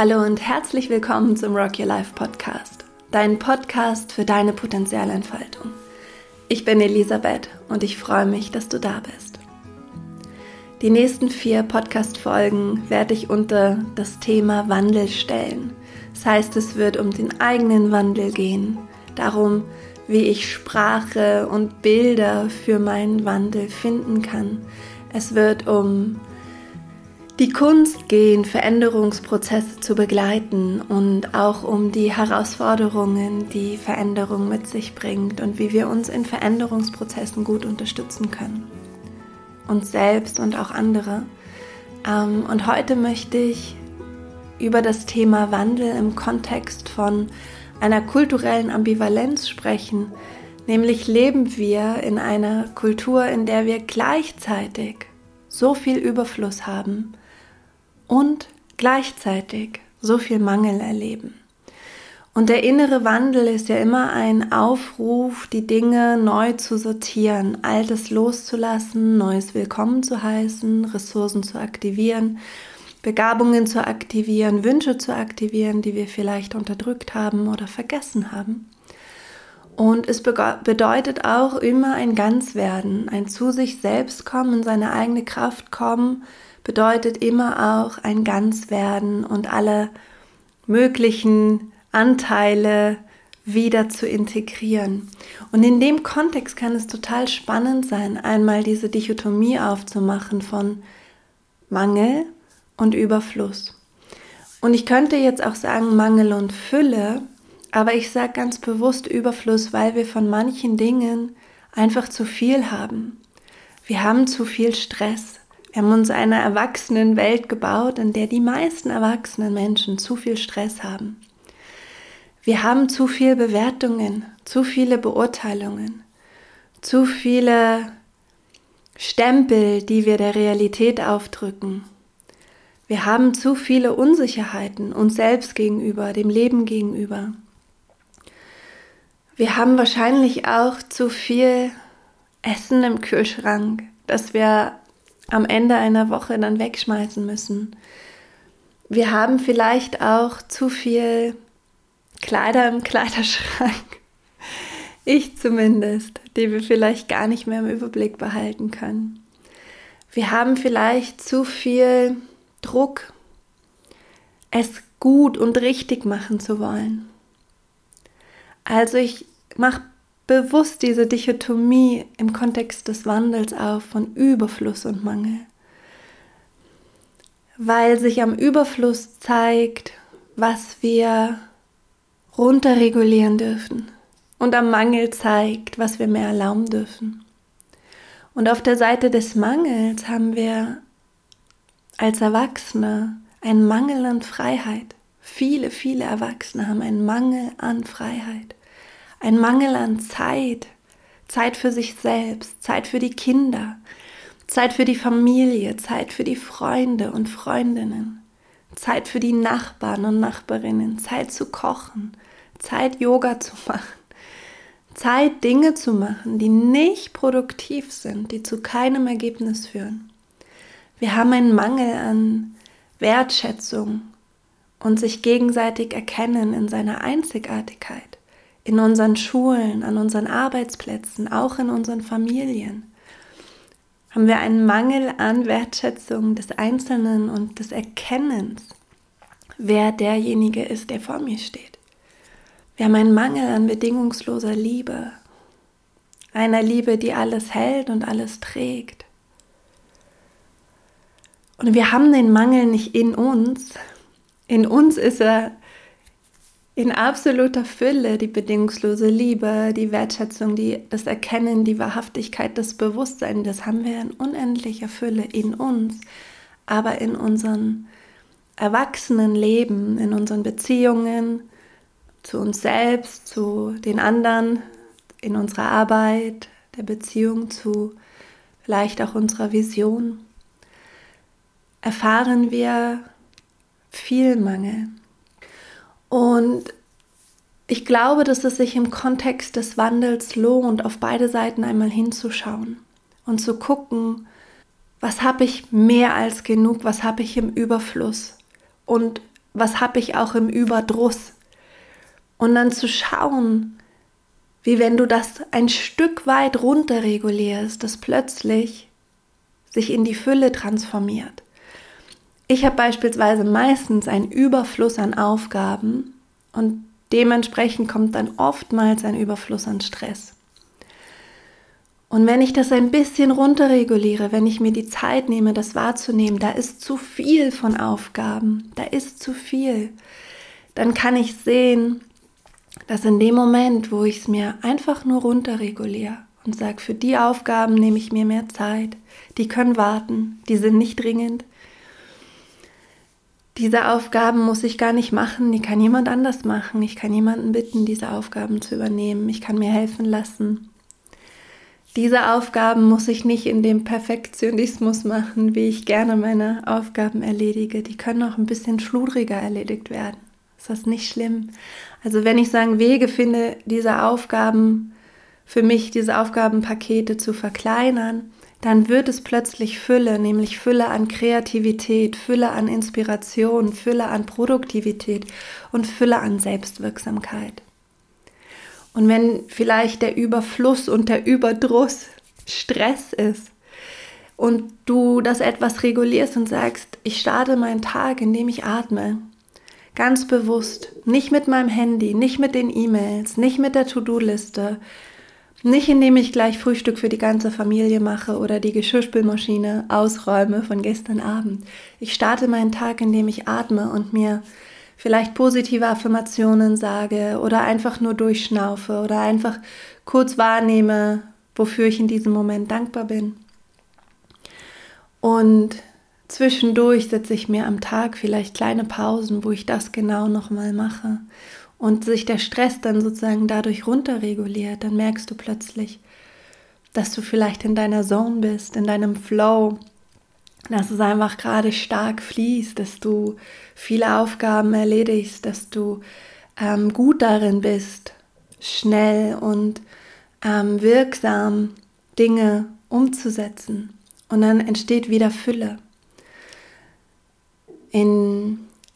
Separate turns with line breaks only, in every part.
Hallo und herzlich willkommen zum Rock Your Life Podcast, dein Podcast für deine Potenzialentfaltung. Ich bin Elisabeth und ich freue mich, dass du da bist. Die nächsten vier Podcast-Folgen werde ich unter das Thema Wandel stellen. Das heißt, es wird um den eigenen Wandel gehen, darum, wie ich Sprache und Bilder für meinen Wandel finden kann. Es wird um die Kunst gehen, Veränderungsprozesse zu begleiten und auch um die Herausforderungen, die Veränderung mit sich bringt und wie wir uns in Veränderungsprozessen gut unterstützen können. Uns selbst und auch andere. Ähm, und heute möchte ich über das Thema Wandel im Kontext von einer kulturellen Ambivalenz sprechen, nämlich leben wir in einer Kultur, in der wir gleichzeitig so viel Überfluss haben, und gleichzeitig so viel Mangel erleben. Und der innere Wandel ist ja immer ein Aufruf, die Dinge neu zu sortieren, Altes loszulassen, Neues willkommen zu heißen, Ressourcen zu aktivieren, Begabungen zu aktivieren, Wünsche zu aktivieren, die wir vielleicht unterdrückt haben oder vergessen haben. Und es bedeutet auch immer ein Ganzwerden, ein zu sich selbst kommen, seine eigene Kraft kommen, bedeutet immer auch ein Ganzwerden und alle möglichen Anteile wieder zu integrieren. Und in dem Kontext kann es total spannend sein, einmal diese Dichotomie aufzumachen von Mangel und Überfluss. Und ich könnte jetzt auch sagen Mangel und Fülle, aber ich sage ganz bewusst Überfluss, weil wir von manchen Dingen einfach zu viel haben. Wir haben zu viel Stress. Wir haben uns eine Erwachsenenwelt gebaut, in der die meisten erwachsenen Menschen zu viel Stress haben. Wir haben zu viele Bewertungen, zu viele Beurteilungen, zu viele Stempel, die wir der Realität aufdrücken. Wir haben zu viele Unsicherheiten uns selbst gegenüber, dem Leben gegenüber. Wir haben wahrscheinlich auch zu viel Essen im Kühlschrank, das wir am Ende einer Woche dann wegschmeißen müssen. Wir haben vielleicht auch zu viel Kleider im Kleiderschrank. Ich zumindest, die wir vielleicht gar nicht mehr im Überblick behalten können. Wir haben vielleicht zu viel Druck, es gut und richtig machen zu wollen. Also ich mache bewusst diese Dichotomie im Kontext des Wandels auf von Überfluss und Mangel. Weil sich am Überfluss zeigt, was wir runterregulieren dürfen und am Mangel zeigt, was wir mehr erlauben dürfen. Und auf der Seite des Mangels haben wir als Erwachsene einen Mangel an Freiheit. Viele, viele Erwachsene haben einen Mangel an Freiheit ein Mangel an Zeit, Zeit für sich selbst, Zeit für die Kinder, Zeit für die Familie, Zeit für die Freunde und Freundinnen, Zeit für die Nachbarn und Nachbarinnen, Zeit zu kochen, Zeit Yoga zu machen, Zeit Dinge zu machen, die nicht produktiv sind, die zu keinem Ergebnis führen. Wir haben einen Mangel an Wertschätzung und sich gegenseitig erkennen in seiner Einzigartigkeit in unseren Schulen, an unseren Arbeitsplätzen, auch in unseren Familien? Haben wir einen Mangel an Wertschätzung des Einzelnen und des Erkennens, wer derjenige ist, der vor mir steht? Wir haben einen Mangel an bedingungsloser Liebe, einer Liebe, die alles hält und alles trägt. Und wir haben den Mangel nicht in uns. In uns ist er in absoluter Fülle die bedingungslose Liebe, die Wertschätzung, die, das Erkennen, die Wahrhaftigkeit, das Bewusstsein, das haben wir in unendlicher Fülle in uns, aber in unserem Erwachsenenleben, in unseren Beziehungen zu uns selbst, zu den anderen, in unserer Arbeit, der Beziehung zu vielleicht auch unserer Vision, erfahren wir viel Mangel. Und ich glaube, dass es sich im Kontext des Wandels lohnt, auf beide Seiten einmal hinzuschauen und zu gucken, was habe ich mehr als genug, was habe ich im Überfluss und Was habe ich auch im Überdruss? Und dann zu schauen, wie wenn du das ein Stück weit runterregulierst, das plötzlich sich in die Fülle transformiert. Ich habe beispielsweise meistens einen Überfluss an Aufgaben und dementsprechend kommt dann oftmals ein Überfluss an Stress. Und wenn ich das ein bisschen runterreguliere, wenn ich mir die Zeit nehme, das wahrzunehmen, da ist zu viel von Aufgaben, da ist zu viel, dann kann ich sehen, dass in dem Moment, wo ich es mir einfach nur runterreguliere und sage, für die Aufgaben nehme ich mir mehr Zeit, die können warten, die sind nicht dringend, diese Aufgaben muss ich gar nicht machen, die kann jemand anders machen. Ich kann jemanden bitten, diese Aufgaben zu übernehmen. Ich kann mir helfen lassen. Diese Aufgaben muss ich nicht in dem Perfektionismus machen, wie ich gerne meine Aufgaben erledige. Die können auch ein bisschen schludriger erledigt werden. Ist das nicht schlimm? Also wenn ich sagen Wege finde, diese Aufgaben für mich, diese Aufgabenpakete zu verkleinern, dann wird es plötzlich Fülle, nämlich Fülle an Kreativität, Fülle an Inspiration, Fülle an Produktivität und Fülle an Selbstwirksamkeit. Und wenn vielleicht der Überfluss und der Überdruss Stress ist und du das etwas regulierst und sagst, ich starte meinen Tag, indem ich atme, ganz bewusst, nicht mit meinem Handy, nicht mit den E-Mails, nicht mit der To-Do-Liste, nicht indem ich gleich Frühstück für die ganze Familie mache oder die Geschirrspülmaschine ausräume von gestern Abend. Ich starte meinen Tag, indem ich atme und mir vielleicht positive Affirmationen sage oder einfach nur durchschnaufe oder einfach kurz wahrnehme, wofür ich in diesem Moment dankbar bin. Und zwischendurch setze ich mir am Tag vielleicht kleine Pausen, wo ich das genau nochmal mache und sich der Stress dann sozusagen dadurch runterreguliert, dann merkst du plötzlich, dass du vielleicht in deiner Zone bist, in deinem Flow, dass es einfach gerade stark fließt, dass du viele Aufgaben erledigst, dass du ähm, gut darin bist, schnell und ähm, wirksam Dinge umzusetzen. Und dann entsteht wieder Fülle.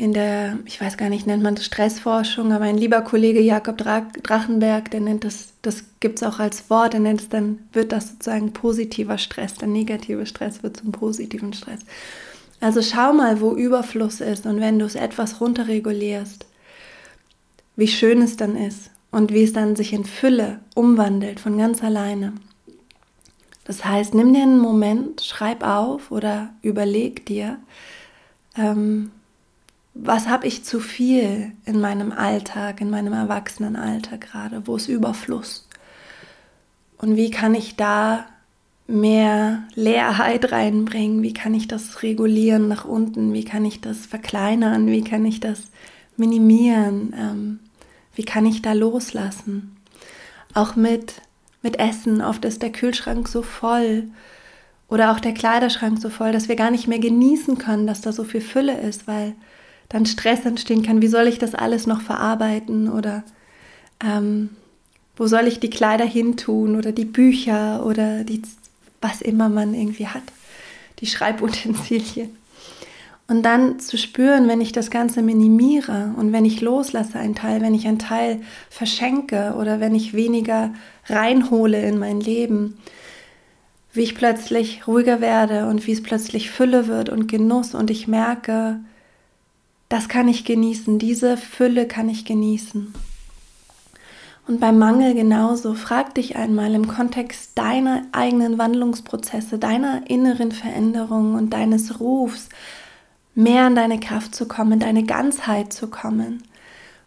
In der, ich weiß gar nicht, nennt man das Stressforschung, aber ein lieber Kollege Jakob Drachenberg, der nennt das, das gibt es auch als Wort, der nennt es dann, wird das sozusagen positiver Stress, der negative Stress wird zum positiven Stress. Also schau mal, wo Überfluss ist und wenn du es etwas runterregulierst, wie schön es dann ist und wie es dann sich in Fülle umwandelt von ganz alleine. Das heißt, nimm dir einen Moment, schreib auf oder überleg dir, ähm, was habe ich zu viel in meinem Alltag, in meinem Erwachsenenalter gerade, wo ist Überfluss? Und wie kann ich da mehr Leerheit reinbringen? Wie kann ich das regulieren nach unten? Wie kann ich das verkleinern? Wie kann ich das minimieren? Ähm, wie kann ich da loslassen? Auch mit, mit Essen. Oft ist der Kühlschrank so voll oder auch der Kleiderschrank so voll, dass wir gar nicht mehr genießen können, dass da so viel Fülle ist, weil dann Stress entstehen kann. Wie soll ich das alles noch verarbeiten oder ähm, wo soll ich die Kleider hintun oder die Bücher oder die, was immer man irgendwie hat, die Schreibutensilien. Und dann zu spüren, wenn ich das Ganze minimiere und wenn ich loslasse einen Teil, wenn ich einen Teil verschenke oder wenn ich weniger reinhole in mein Leben, wie ich plötzlich ruhiger werde und wie es plötzlich Fülle wird und Genuss und ich merke, das kann ich genießen, diese Fülle kann ich genießen. Und beim Mangel genauso, frag dich einmal im Kontext deiner eigenen Wandlungsprozesse, deiner inneren Veränderung und deines Rufs, mehr in deine Kraft zu kommen, in deine Ganzheit zu kommen.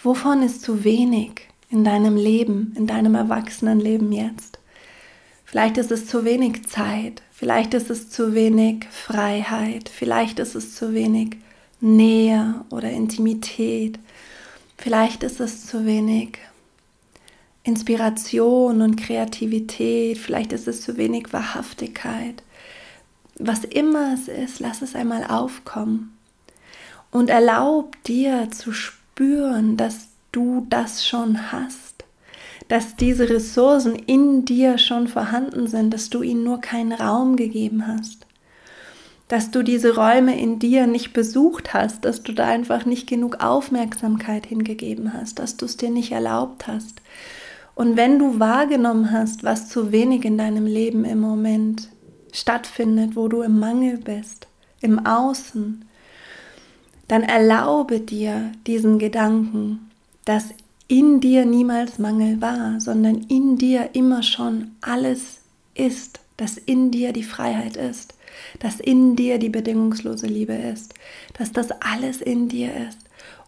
Wovon ist zu wenig in deinem Leben, in deinem Erwachsenenleben jetzt? Vielleicht ist es zu wenig Zeit, vielleicht ist es zu wenig Freiheit, vielleicht ist es zu wenig Nähe oder Intimität. Vielleicht ist es zu wenig Inspiration und Kreativität. Vielleicht ist es zu wenig Wahrhaftigkeit. Was immer es ist, lass es einmal aufkommen. Und erlaub dir zu spüren, dass du das schon hast. Dass diese Ressourcen in dir schon vorhanden sind, dass du ihnen nur keinen Raum gegeben hast. Dass du diese Räume in dir nicht besucht hast, dass du da einfach nicht genug Aufmerksamkeit hingegeben hast, dass du es dir nicht erlaubt hast. Und wenn du wahrgenommen hast, was zu wenig in deinem Leben im Moment stattfindet, wo du im Mangel bist, im Außen, dann erlaube dir diesen Gedanken, dass in dir niemals Mangel war, sondern in dir immer schon alles ist, dass in dir die Freiheit ist, dass in dir die bedingungslose Liebe ist, dass das alles in dir ist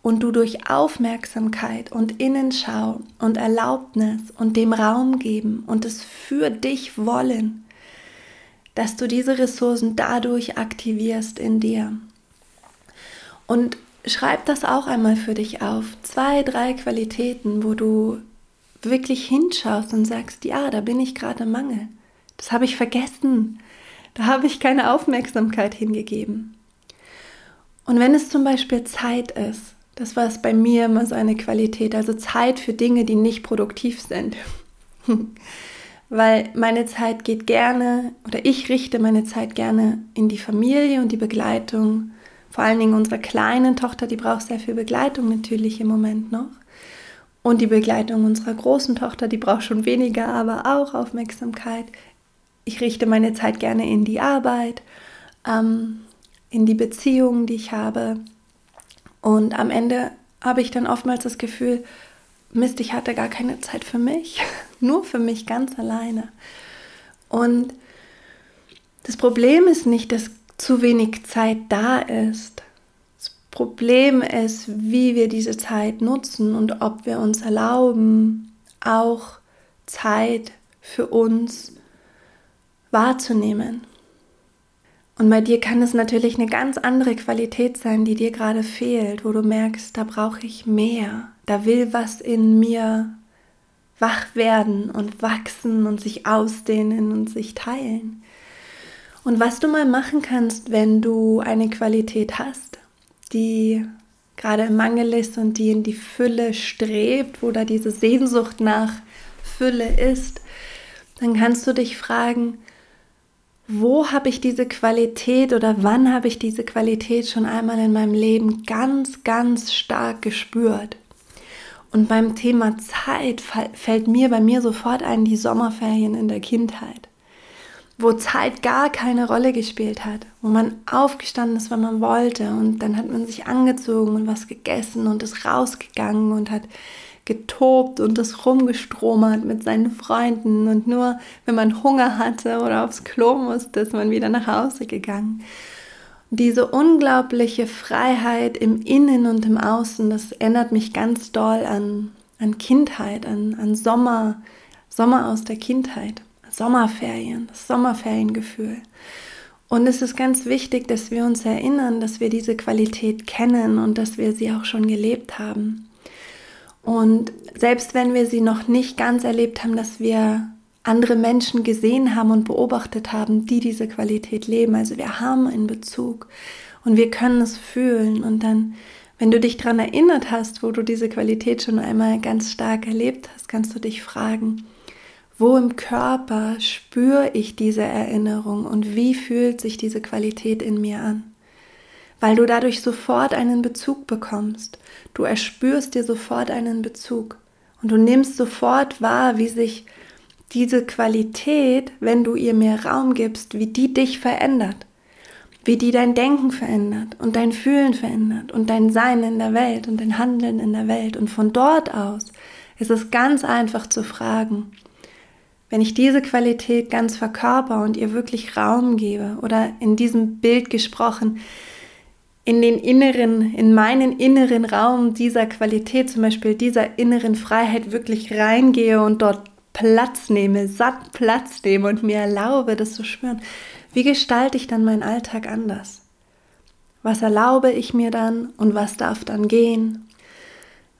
und du durch Aufmerksamkeit und Innenschau und Erlaubnis und dem Raum geben und es für dich wollen, dass du diese Ressourcen dadurch aktivierst in dir. Und schreib das auch einmal für dich auf. Zwei, drei Qualitäten, wo du wirklich hinschaust und sagst, ja, da bin ich gerade Mangel. Das habe ich vergessen. Da habe ich keine Aufmerksamkeit hingegeben. Und wenn es zum Beispiel Zeit ist, das war es bei mir immer so eine Qualität, also Zeit für Dinge, die nicht produktiv sind. Weil meine Zeit geht gerne oder ich richte meine Zeit gerne in die Familie und die Begleitung. Vor allen Dingen unserer kleinen Tochter, die braucht sehr viel Begleitung natürlich im Moment noch. Und die Begleitung unserer großen Tochter, die braucht schon weniger, aber auch Aufmerksamkeit ich richte meine Zeit gerne in die Arbeit, ähm, in die Beziehungen, die ich habe. Und am Ende habe ich dann oftmals das Gefühl, Mist, ich hatte gar keine Zeit für mich, nur für mich ganz alleine. Und das Problem ist nicht, dass zu wenig Zeit da ist. Das Problem ist, wie wir diese Zeit nutzen und ob wir uns erlauben, auch Zeit für uns wahrzunehmen. Und bei dir kann es natürlich eine ganz andere Qualität sein, die dir gerade fehlt, wo du merkst, da brauche ich mehr, da will was in mir wach werden und wachsen und sich ausdehnen und sich teilen. Und was du mal machen kannst, wenn du eine Qualität hast, die gerade im Mangel ist und die in die Fülle strebt, wo da diese Sehnsucht nach Fülle ist, dann kannst du dich fragen, wo habe ich diese Qualität oder wann habe ich diese Qualität schon einmal in meinem Leben ganz, ganz stark gespürt? Und beim Thema Zeit fällt mir bei mir sofort ein die Sommerferien in der Kindheit, wo Zeit gar keine Rolle gespielt hat, wo man aufgestanden ist, wenn man wollte und dann hat man sich angezogen und was gegessen und ist rausgegangen und hat getobt und das rumgestromert mit seinen Freunden und nur wenn man Hunger hatte oder aufs Klo musste, ist man wieder nach Hause gegangen. Diese unglaubliche Freiheit im Innen und im Außen, das erinnert mich ganz doll an, an Kindheit, an, an Sommer, Sommer aus der Kindheit, Sommerferien, das Sommerferiengefühl. Und es ist ganz wichtig, dass wir uns erinnern, dass wir diese Qualität kennen und dass wir sie auch schon gelebt haben. Und selbst wenn wir sie noch nicht ganz erlebt haben, dass wir andere Menschen gesehen haben und beobachtet haben, die diese Qualität leben. Also wir haben einen Bezug und wir können es fühlen. Und dann, wenn du dich daran erinnert hast, wo du diese Qualität schon einmal ganz stark erlebt hast, kannst du dich fragen, wo im Körper spüre ich diese Erinnerung und wie fühlt sich diese Qualität in mir an? Weil du dadurch sofort einen Bezug bekommst. Du erspürst dir sofort einen Bezug und du nimmst sofort wahr, wie sich diese Qualität, wenn du ihr mehr Raum gibst, wie die dich verändert, wie die dein Denken verändert und dein Fühlen verändert und dein Sein in der Welt und dein Handeln in der Welt. Und von dort aus ist es ganz einfach zu fragen, wenn ich diese Qualität ganz verkörper und ihr wirklich Raum gebe oder in diesem Bild gesprochen, in den inneren, in meinen inneren Raum dieser Qualität, zum Beispiel dieser inneren Freiheit wirklich reingehe und dort Platz nehme, satt Platz nehme und mir erlaube, das zu spüren, wie gestalte ich dann meinen Alltag anders? Was erlaube ich mir dann und was darf dann gehen?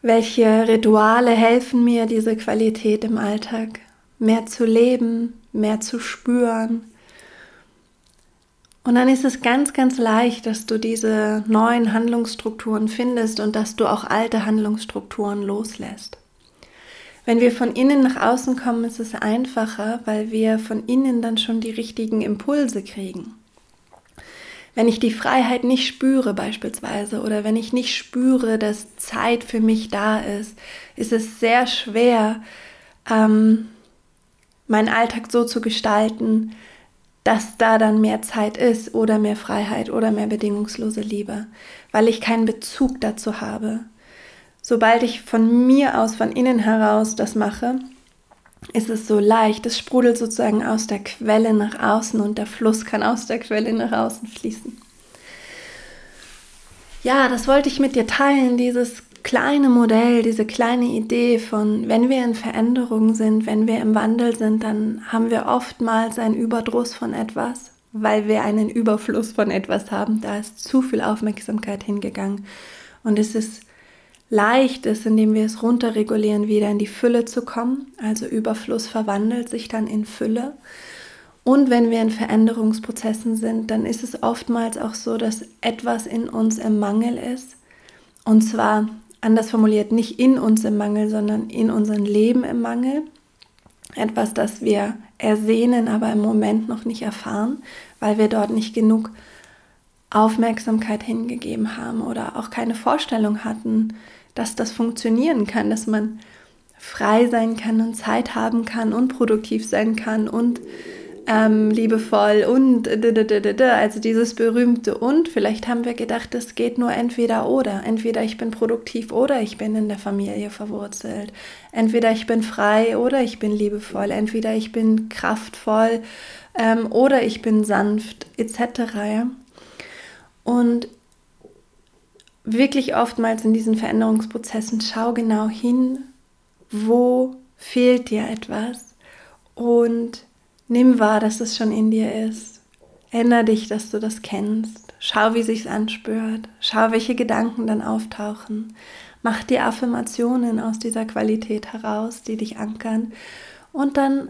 Welche Rituale helfen mir, diese Qualität im Alltag mehr zu leben, mehr zu spüren, und dann ist es ganz, ganz leicht, dass du diese neuen Handlungsstrukturen findest und dass du auch alte Handlungsstrukturen loslässt. Wenn wir von innen nach außen kommen, ist es einfacher, weil wir von innen dann schon die richtigen Impulse kriegen. wenn ich die Freiheit nicht spüre beispielsweise oder wenn ich nicht spüre, dass Zeit für mich da ist, ist es sehr schwer, ähm, meinen Alltag so zu gestalten, dass da dann mehr Zeit ist oder mehr Freiheit oder mehr bedingungslose Liebe, weil ich keinen Bezug dazu habe. Sobald ich von mir aus, von innen heraus das mache, ist es so leicht. Es sprudelt sozusagen aus der Quelle nach außen und der Fluss kann aus der Quelle nach außen fließen. Ja, das wollte ich mit dir teilen, dieses kleine Modell, diese kleine Idee von, wenn wir in Veränderung sind, wenn wir im Wandel sind, dann haben wir oftmals einen Überdruss von etwas, weil wir einen Überfluss von etwas haben. Da ist zu viel Aufmerksamkeit hingegangen. Und es ist leicht ist, indem wir es runterregulieren, wieder in die Fülle zu kommen. Also Überfluss verwandelt sich dann in Fülle. Und wenn wir in Veränderungsprozessen sind, dann ist es oftmals auch so, dass etwas in uns im Mangel ist. Und zwar anders formuliert, nicht in uns im Mangel, sondern in unserem Leben im Mangel. Etwas, das wir ersehnen, aber im Moment noch nicht erfahren, weil wir dort nicht genug Aufmerksamkeit hingegeben haben oder auch keine Vorstellung hatten, dass das funktionieren kann, dass man frei sein kann und Zeit haben kann und produktiv sein kann und ähm, liebevoll und also dieses berühmte und vielleicht haben wir gedacht, es geht nur entweder oder. Entweder ich bin produktiv oder ich bin in der Familie verwurzelt. Entweder ich bin frei oder ich bin liebevoll. Entweder ich bin kraftvoll ähm, oder ich bin sanft etc. Und wirklich oftmals in diesen Veränderungsprozessen, schau genau hin, wo fehlt dir etwas und nimm wahr, dass es schon in dir ist. Änder dich, dass du das kennst. Schau, wie sich's anspürt. Schau, welche Gedanken dann auftauchen. Mach dir Affirmationen aus dieser Qualität heraus, die dich ankern. Und dann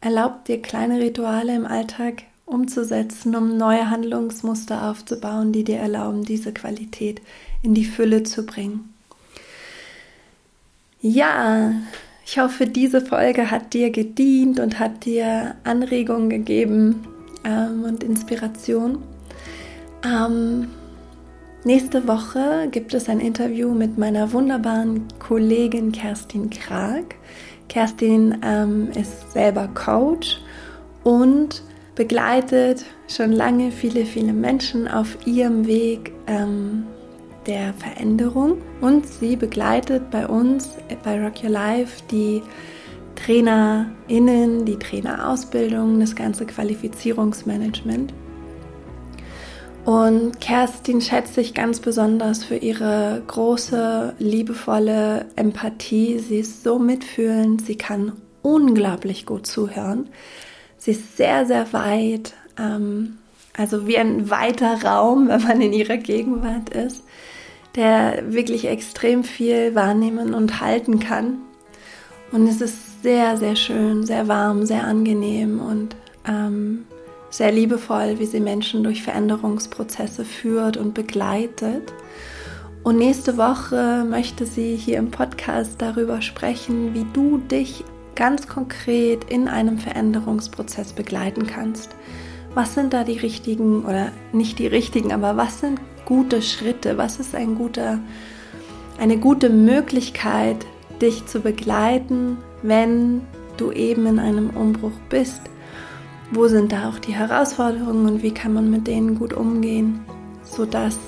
erlaub dir kleine Rituale im Alltag umzusetzen, um neue Handlungsmuster aufzubauen, die dir erlauben, diese Qualität in die Fülle zu bringen. Ja, ich hoffe, diese Folge hat dir gedient und hat dir Anregungen gegeben ähm, und Inspiration. Ähm, nächste Woche gibt es ein Interview mit meiner wunderbaren Kollegin Kerstin Krag. Kerstin ähm, ist selber Coach und begleitet schon lange viele, viele Menschen auf ihrem Weg ähm, der Veränderung und sie begleitet bei uns bei Rock Your Life die TrainerInnen, die Trainerausbildung, das ganze Qualifizierungsmanagement. Und Kerstin schätzt sich ganz besonders für ihre große, liebevolle Empathie. Sie ist so mitfühlend, sie kann unglaublich gut zuhören. Sie ist sehr, sehr weit, ähm, also wie ein weiter Raum, wenn man in ihrer Gegenwart ist, der wirklich extrem viel wahrnehmen und halten kann. Und es ist sehr, sehr schön, sehr warm, sehr angenehm und ähm, sehr liebevoll, wie sie Menschen durch Veränderungsprozesse führt und begleitet. Und nächste Woche möchte sie hier im Podcast darüber sprechen, wie du dich ganz konkret in einem Veränderungsprozess begleiten kannst. Was sind da die richtigen oder nicht die richtigen, aber was sind gute Schritte? Was ist ein guter, eine gute Möglichkeit, dich zu begleiten, wenn du eben in einem Umbruch bist? Wo sind da auch die Herausforderungen und wie kann man mit denen gut umgehen, sodass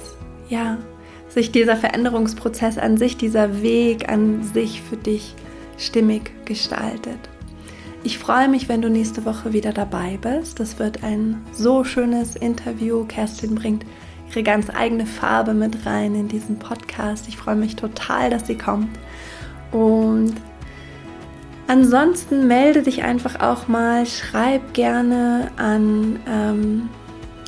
ja sich dieser Veränderungsprozess an sich, dieser Weg an sich für dich stimmig gestaltet. Ich freue mich, wenn du nächste Woche wieder dabei bist. Das wird ein so schönes Interview. Kerstin bringt ihre ganz eigene Farbe mit rein in diesen Podcast. Ich freue mich total, dass sie kommt. Und ansonsten melde dich einfach auch mal, schreib gerne an, ähm,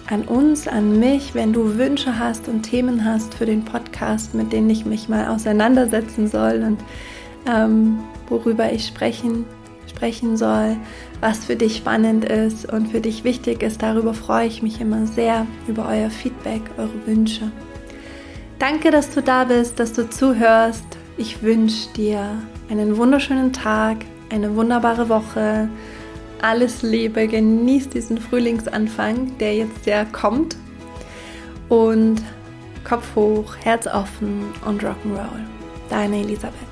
an uns, an mich, wenn du Wünsche hast und Themen hast für den Podcast, mit denen ich mich mal auseinandersetzen soll. Und ähm, worüber ich sprechen, sprechen soll, was für dich spannend ist und für dich wichtig ist. Darüber freue ich mich immer sehr über euer Feedback, eure Wünsche. Danke, dass du da bist, dass du zuhörst. Ich wünsche dir einen wunderschönen Tag, eine wunderbare Woche. Alles Liebe, genieß diesen Frühlingsanfang, der jetzt ja kommt. Und Kopf hoch, Herz offen und Rock'n'Roll. Deine Elisabeth.